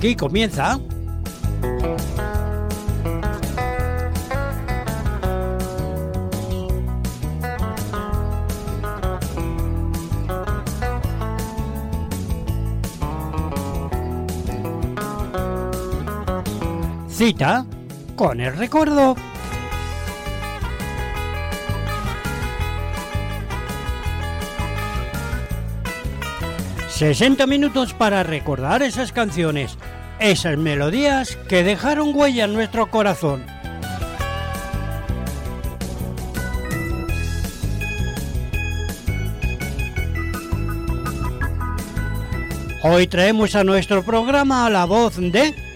Aquí comienza. Cita con el recuerdo. 60 minutos para recordar esas canciones, esas melodías que dejaron huella en nuestro corazón. Hoy traemos a nuestro programa la voz de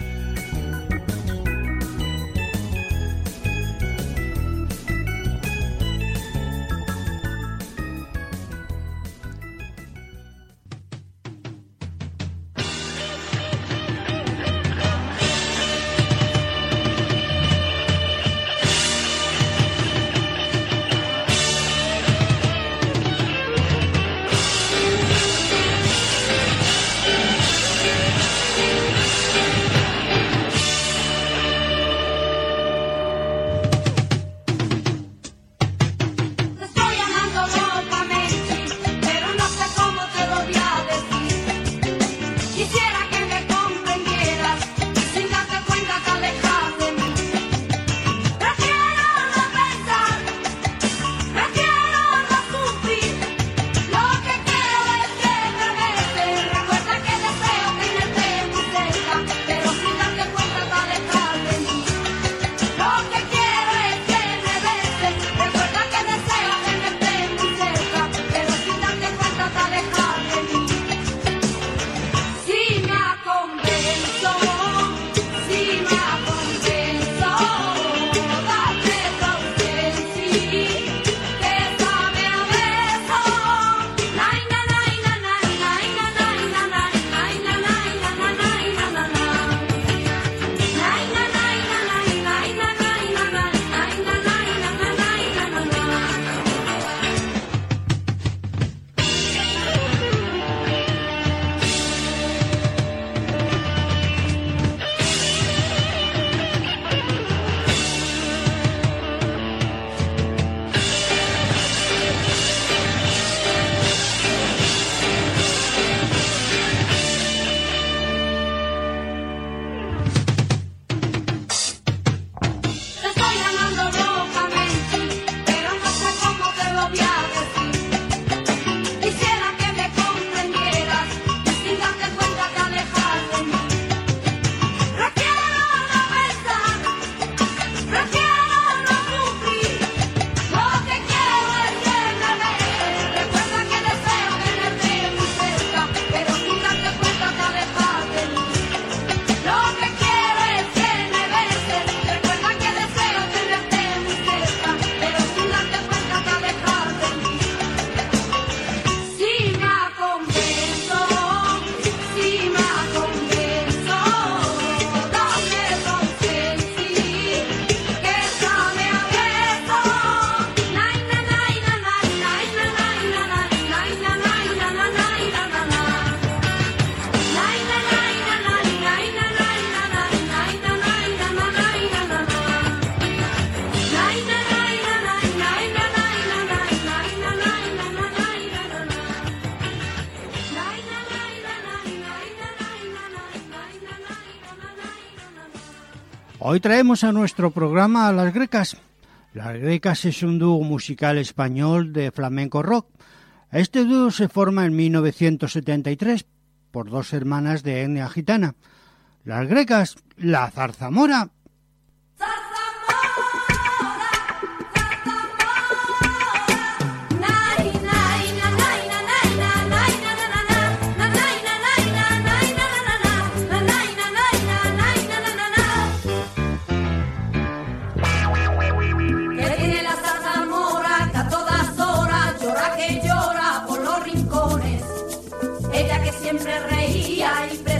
Hoy traemos a nuestro programa a Las Grecas. Las Grecas es un dúo musical español de flamenco rock. Este dúo se forma en 1973 por dos hermanas de etnia gitana. Las Grecas, la zarzamora me reía y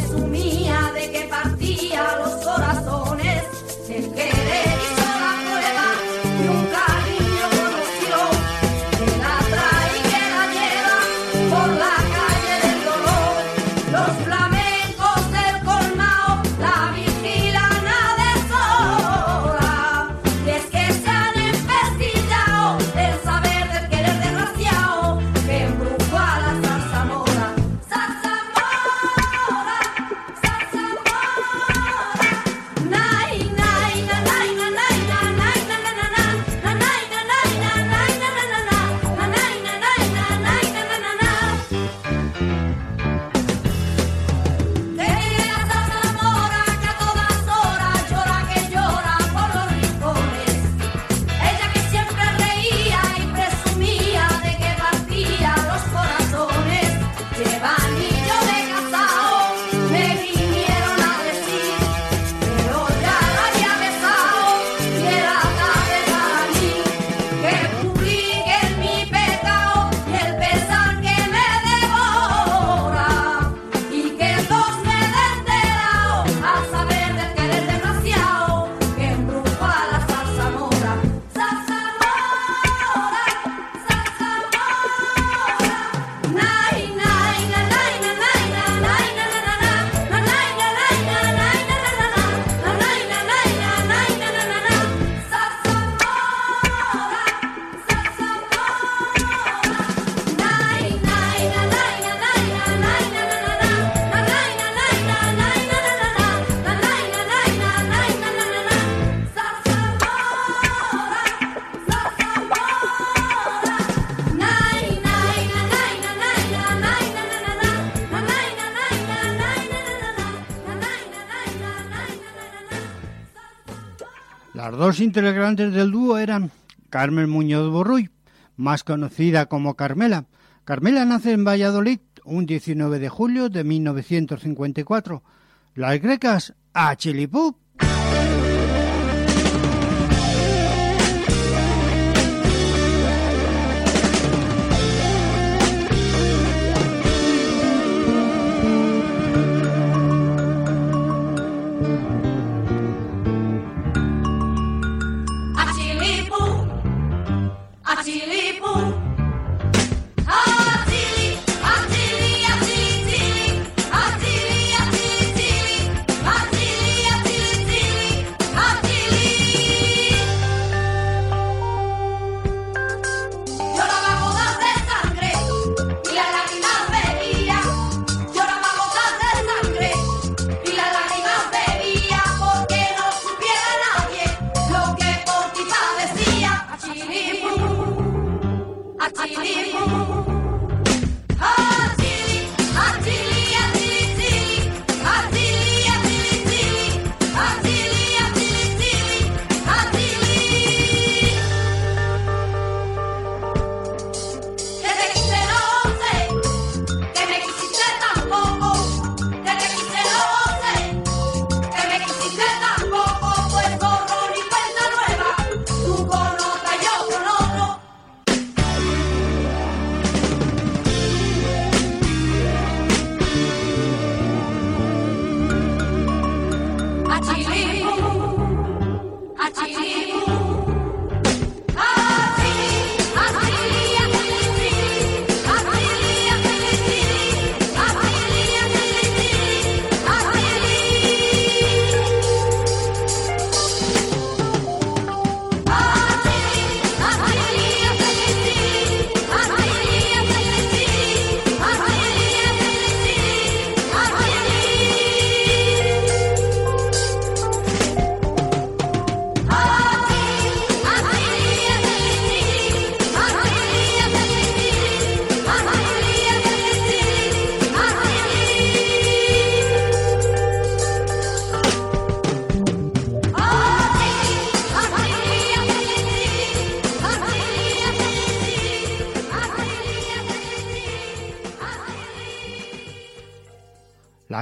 Los integrantes del dúo eran Carmen Muñoz Borruy, más conocida como Carmela. Carmela nace en Valladolid un 19 de julio de 1954. Las grecas a Chilipú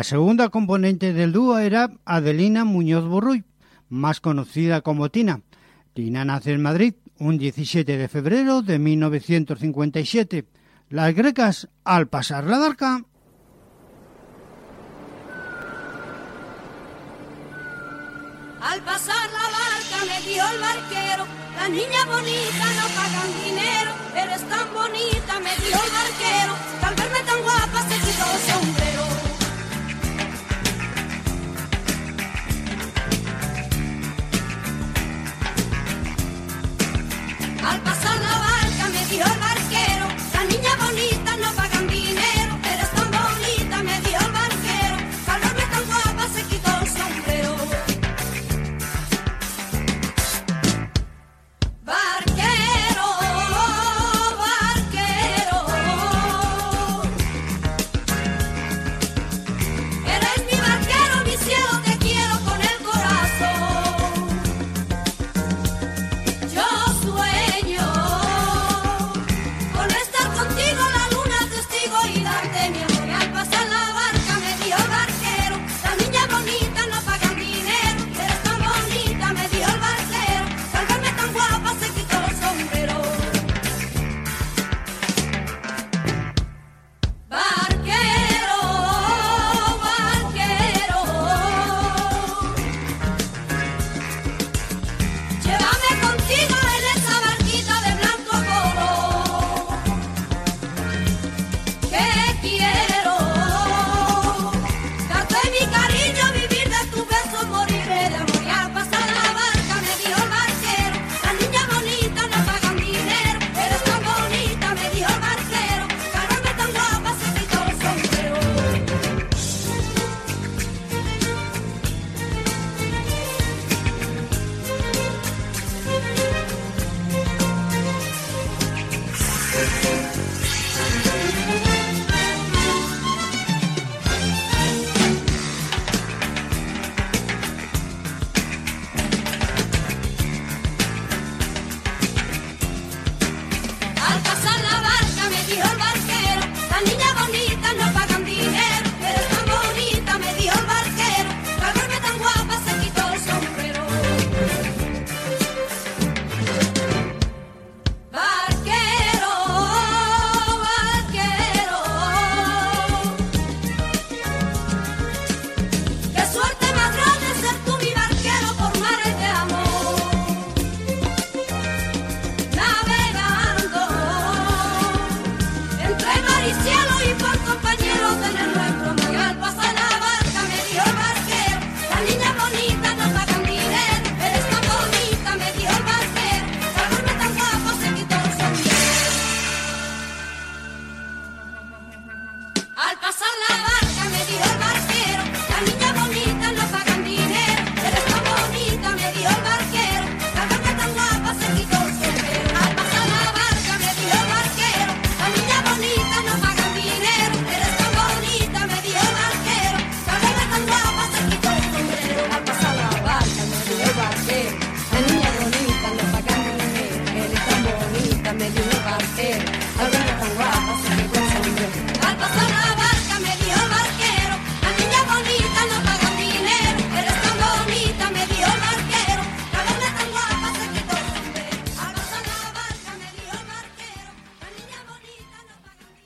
A segunda componente del dúo era Adelina Muñoz Burruy, más conocida como Tina. Tina nace en Madrid un 17 de febrero de 1957. Las grecas, al pasar la barca, Al pasar la barca me dio el barquero, la niña bonita no pagan dinero, pero es tan bonita, me dio el barquero, que al verme tan guapa se quitó el sombrero.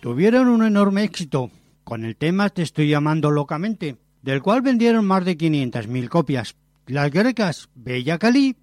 Tuvieron un enorme éxito con el tema Te estoy llamando locamente, del cual vendieron más de 500.000 copias. Las grecas Bella Cali.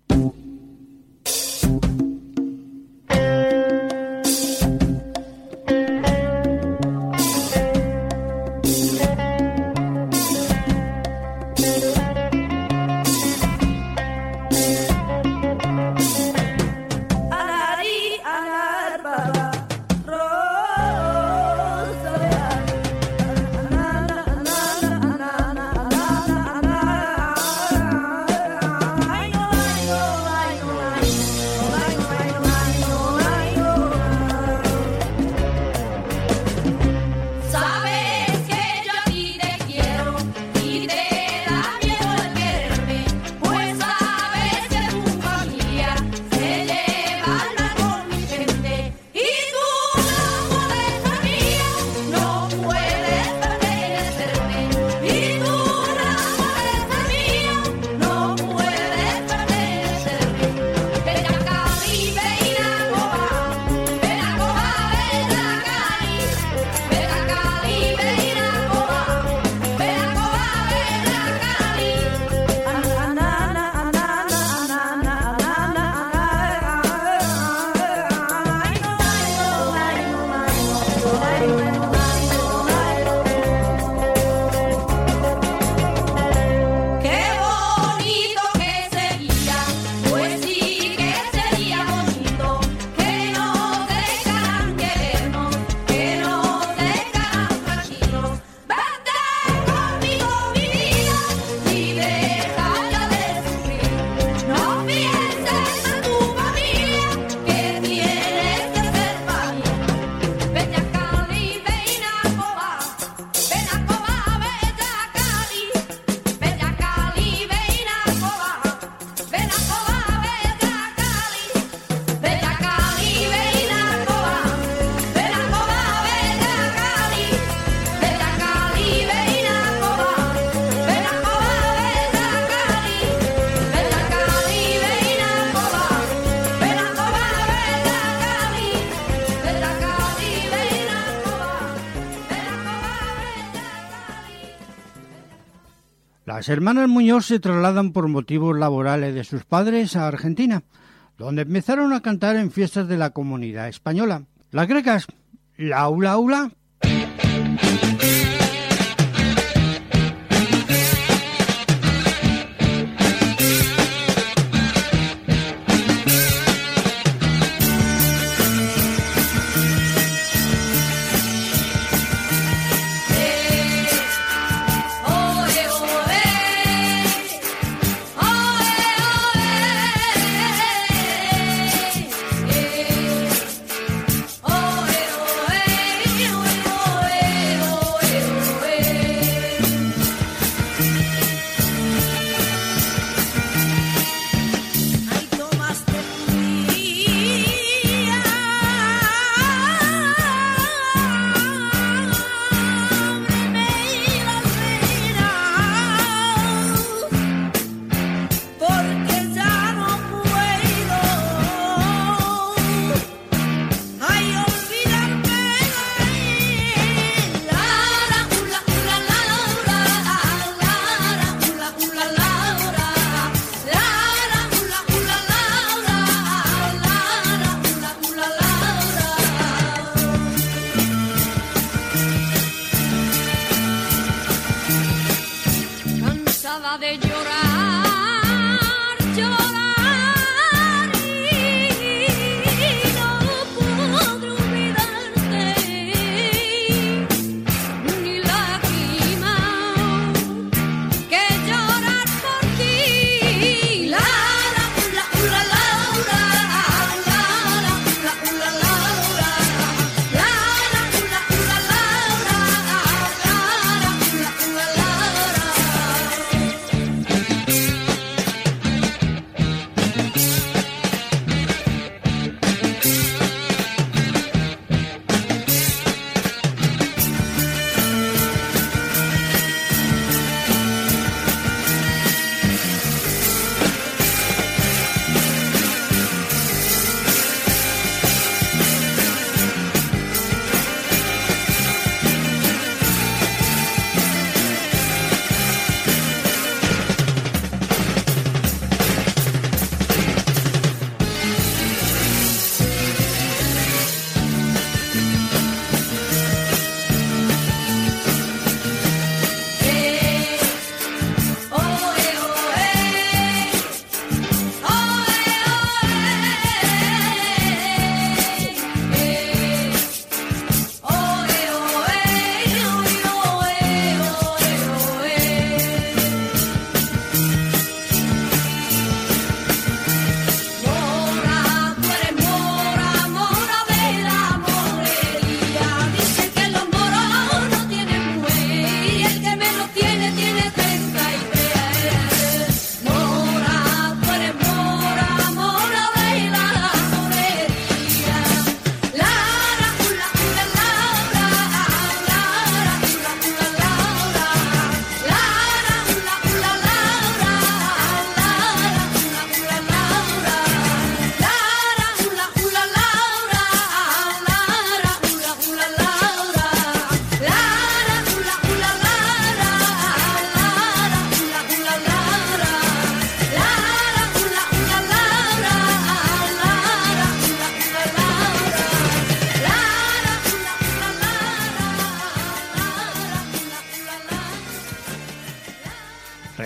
Las hermanas Muñoz se trasladan por motivos laborales de sus padres a Argentina, donde empezaron a cantar en fiestas de la comunidad española. Las grecas, la aula aula,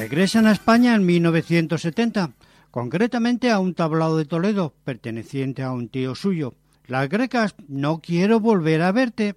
Regresan a España en 1970, concretamente a un tablado de Toledo perteneciente a un tío suyo. Las grecas, no quiero volver a verte,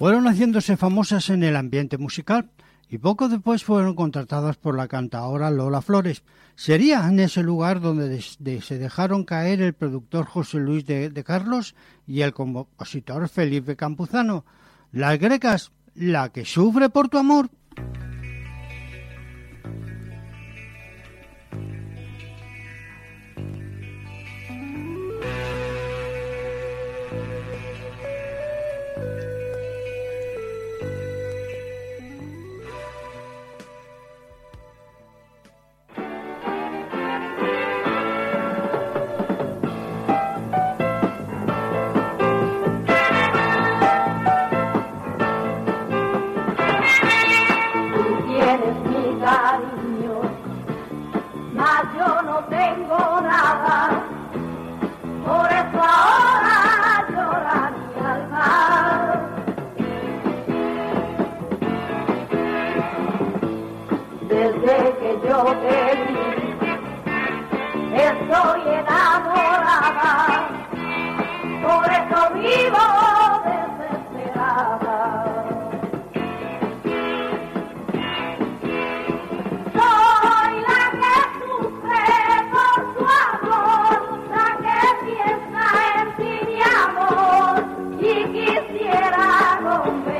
Fueron haciéndose famosas en el ambiente musical y poco después fueron contratadas por la cantadora Lola Flores. Sería en ese lugar donde se dejaron caer el productor José Luis de, de Carlos y el compositor Felipe Campuzano. Las grecas, la que sufre por tu amor. quisiera romper.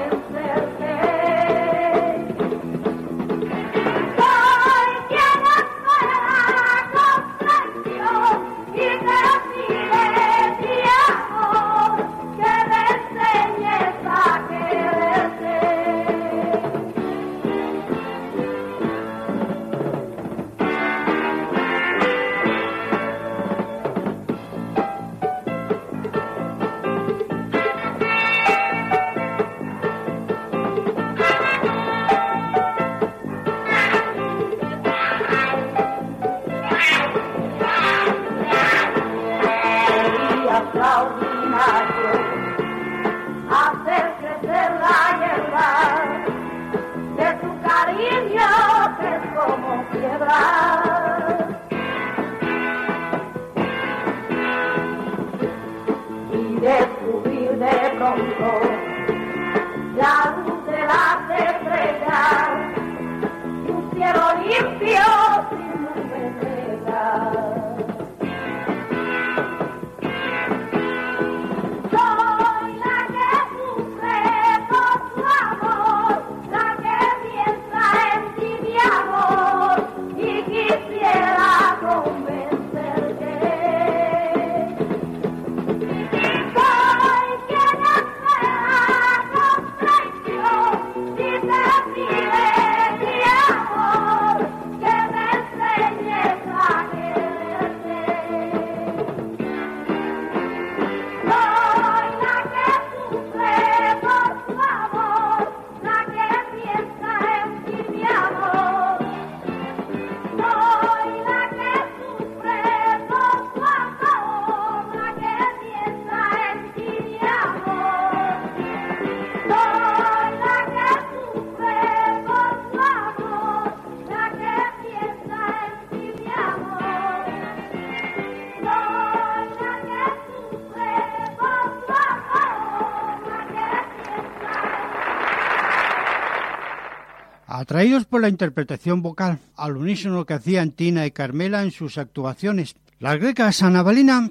Atraídos por la interpretación vocal al unísono que hacían Tina y Carmela en sus actuaciones, las grecas Ana Balina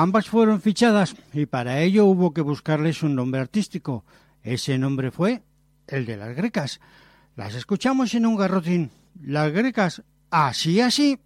Ambas fueron fichadas y para ello hubo que buscarles un nombre artístico. Ese nombre fue el de las grecas. Las escuchamos en un garrotín. Las grecas, así, así.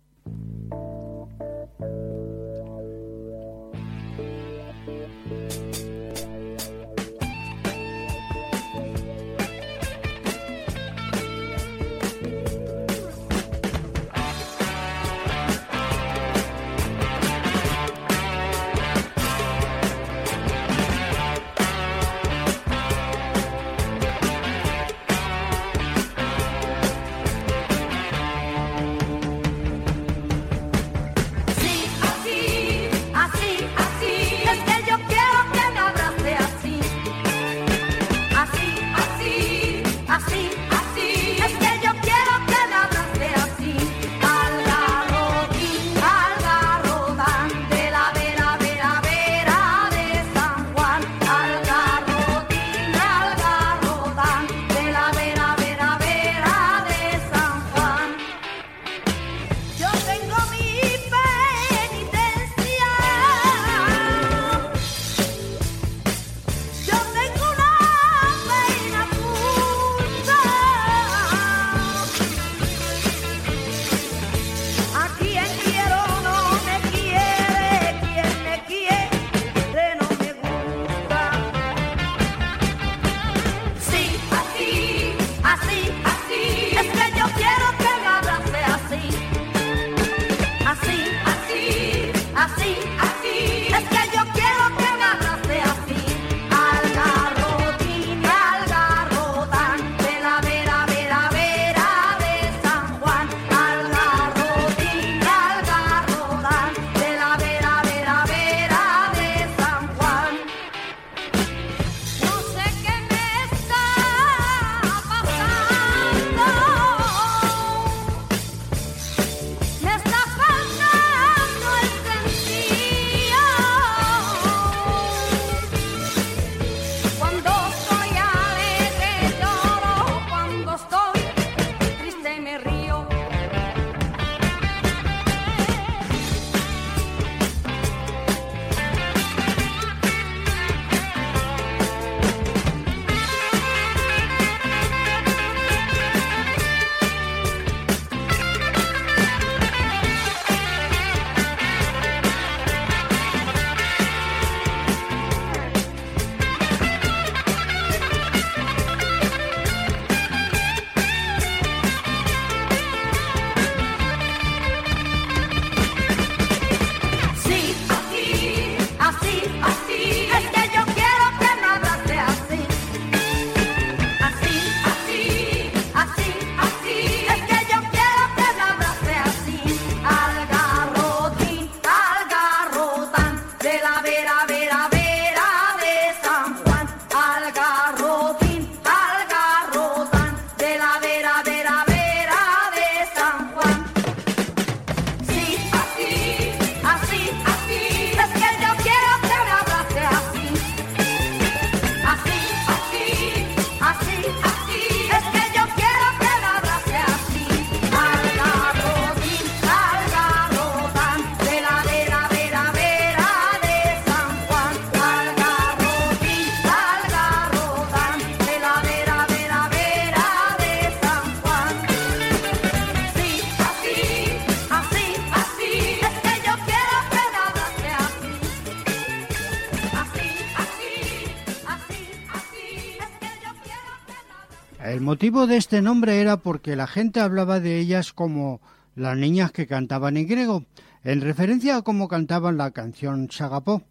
El motivo de este nombre era porque la gente hablaba de ellas como las niñas que cantaban en griego, en referencia a cómo cantaban la canción Chagapó.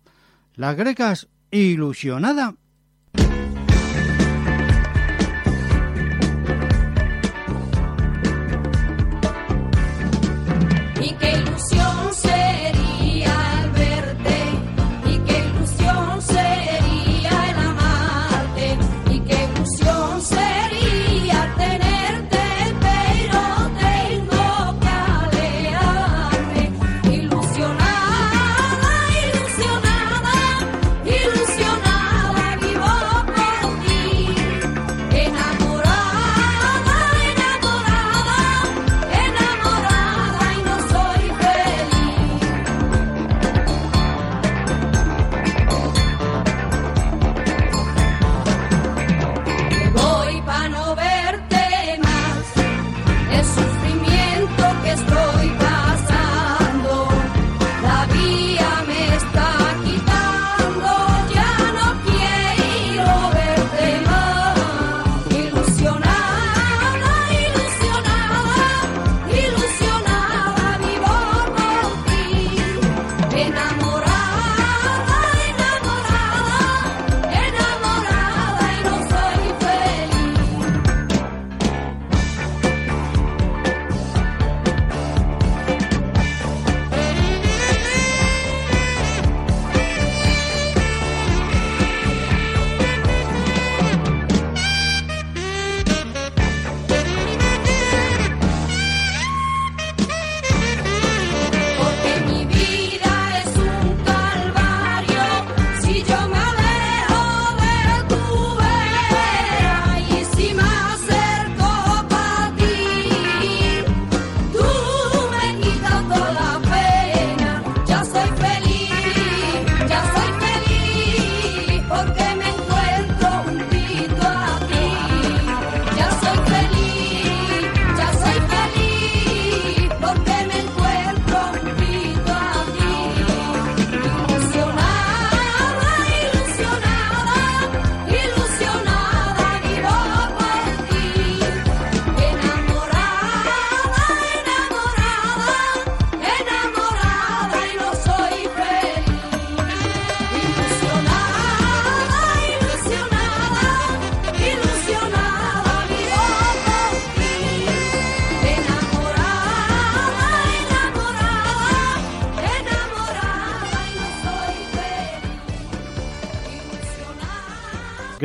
Las grecas, ilusionada,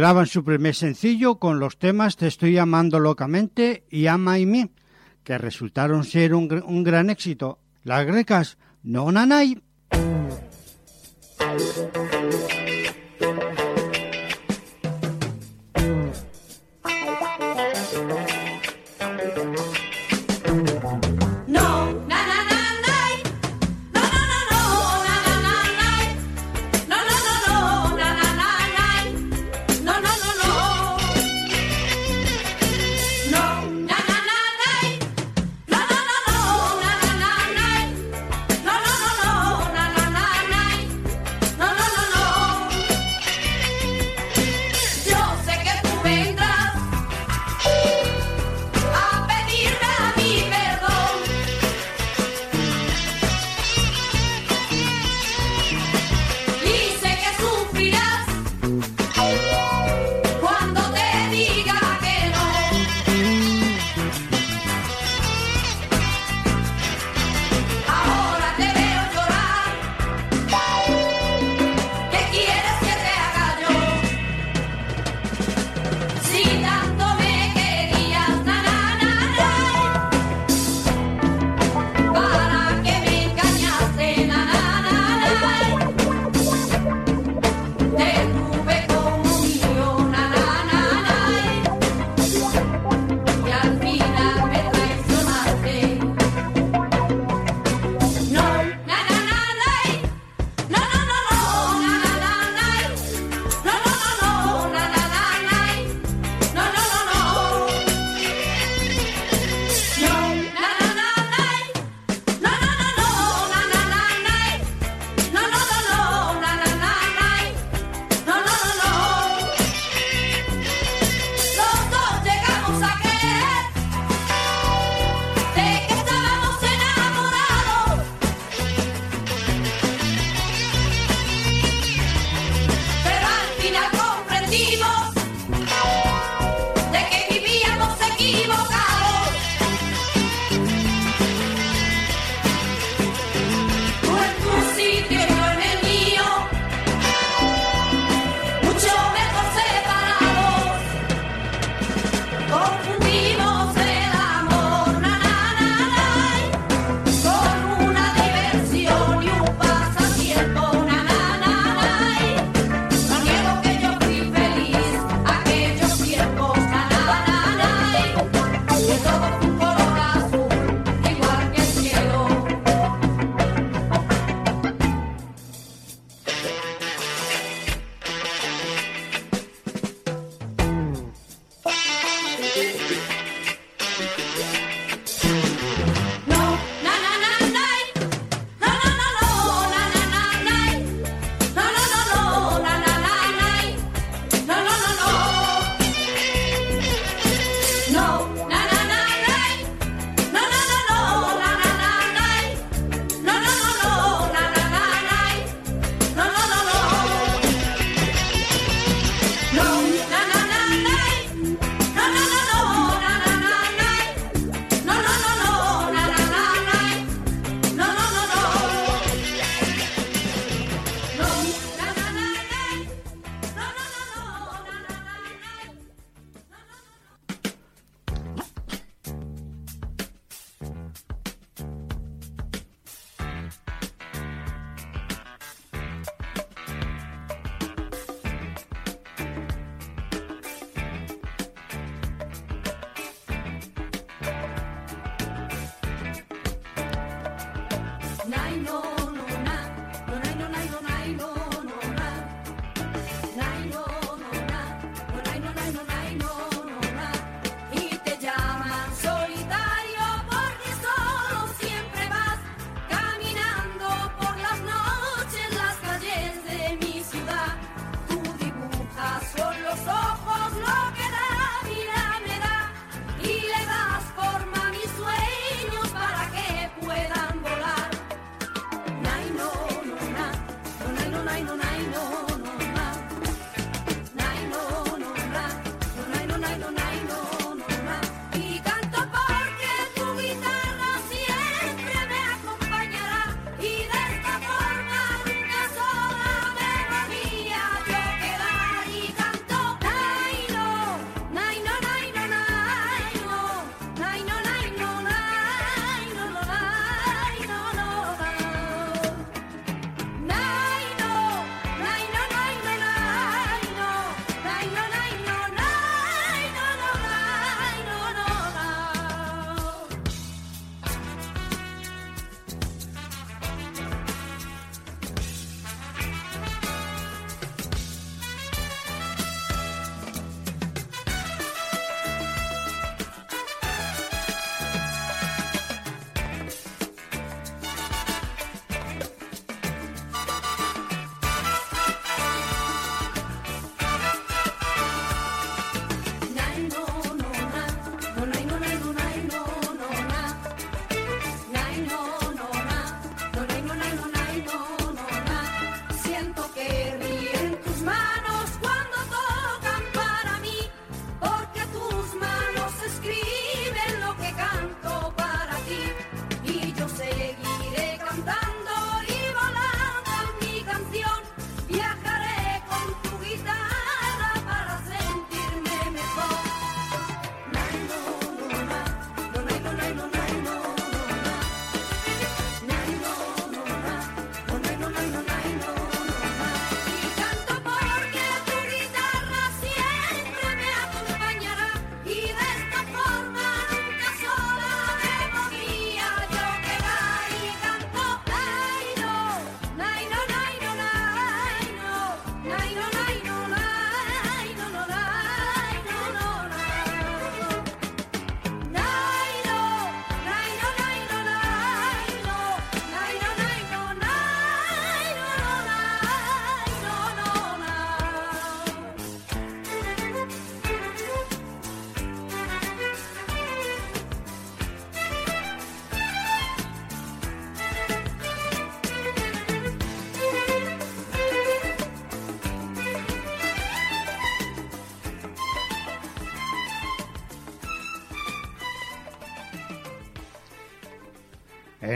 Graban su primer sencillo con los temas Te estoy amando locamente y Ama y mí, que resultaron ser un, un gran éxito. Las grecas No Nanay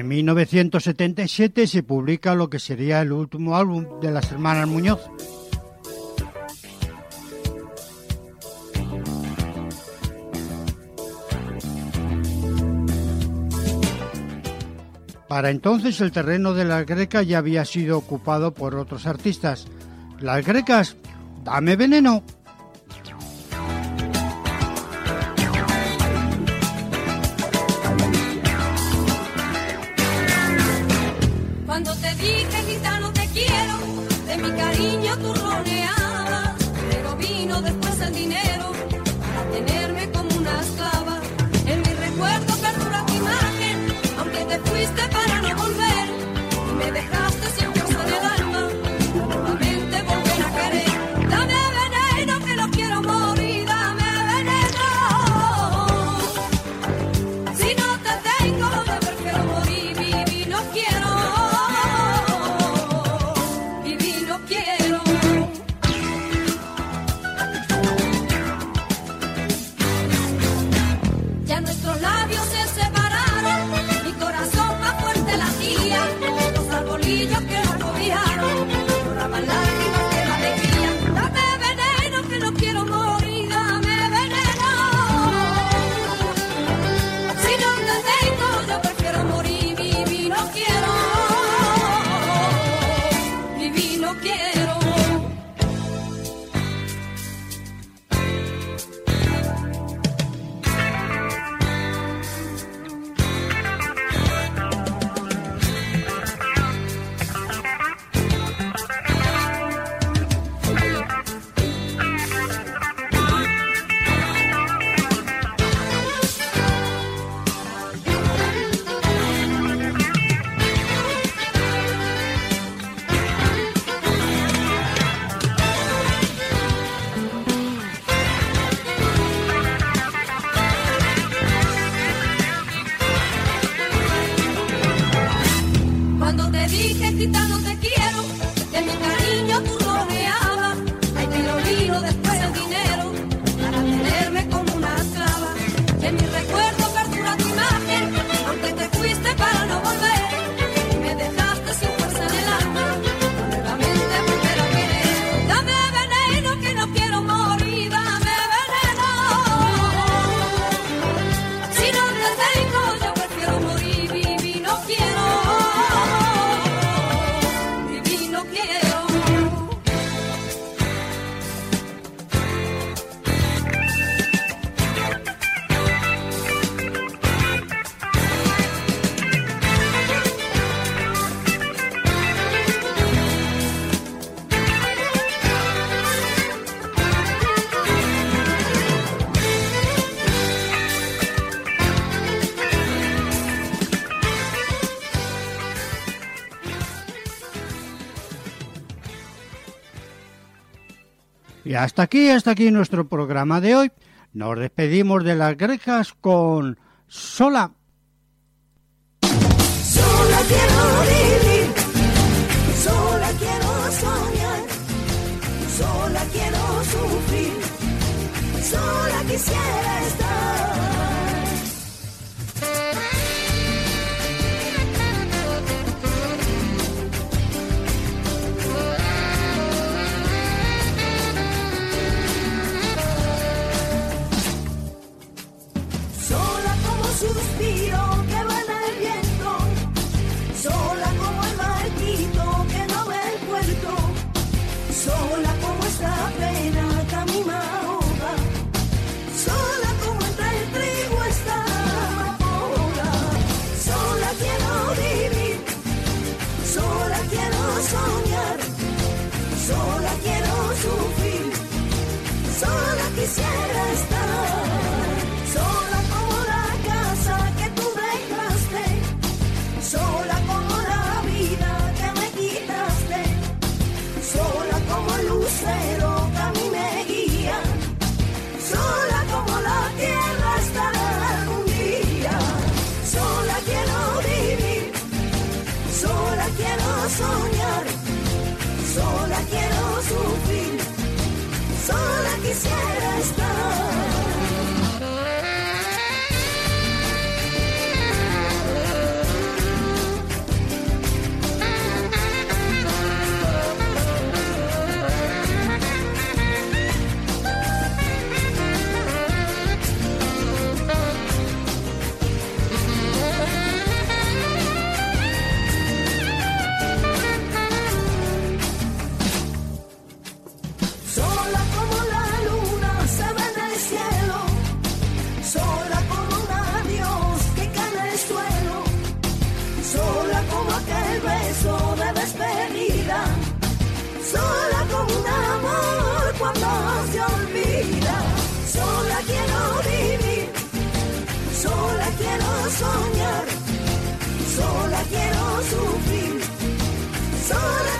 En 1977 se publica lo que sería el último álbum de las hermanas Muñoz. Para entonces el terreno de las grecas ya había sido ocupado por otros artistas. Las grecas, dame veneno, Y hasta aquí, hasta aquí nuestro programa de hoy. Nos despedimos de las grejas con Sola. Sola quiero vivir, sola quiero soñar, sola quiero sufrir, sola quisiera estar.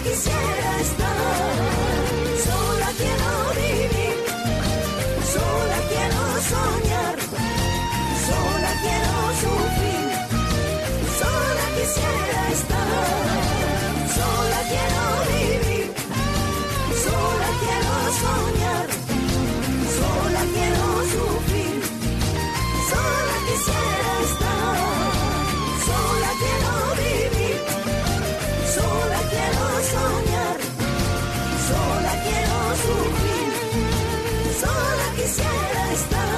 Sola quisiera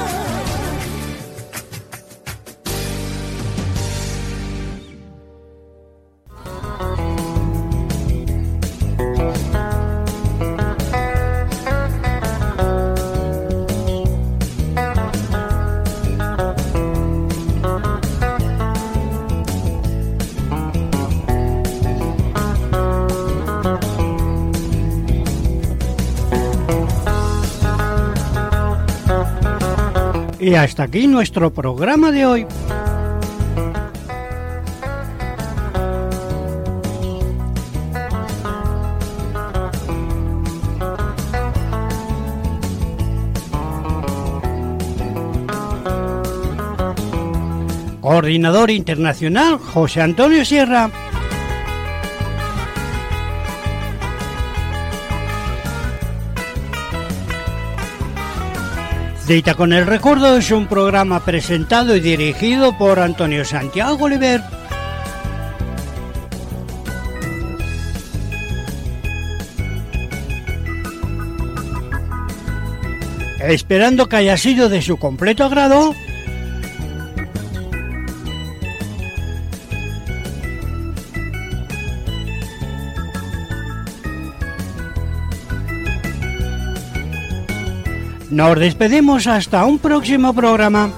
Y hasta aquí nuestro programa de hoy. Coordinador Internacional José Antonio Sierra. Cita con el Recuerdo es un programa presentado y dirigido por Antonio Santiago Oliver. Esperando que haya sido de su completo agrado, nos despedimos hasta un próximo programa.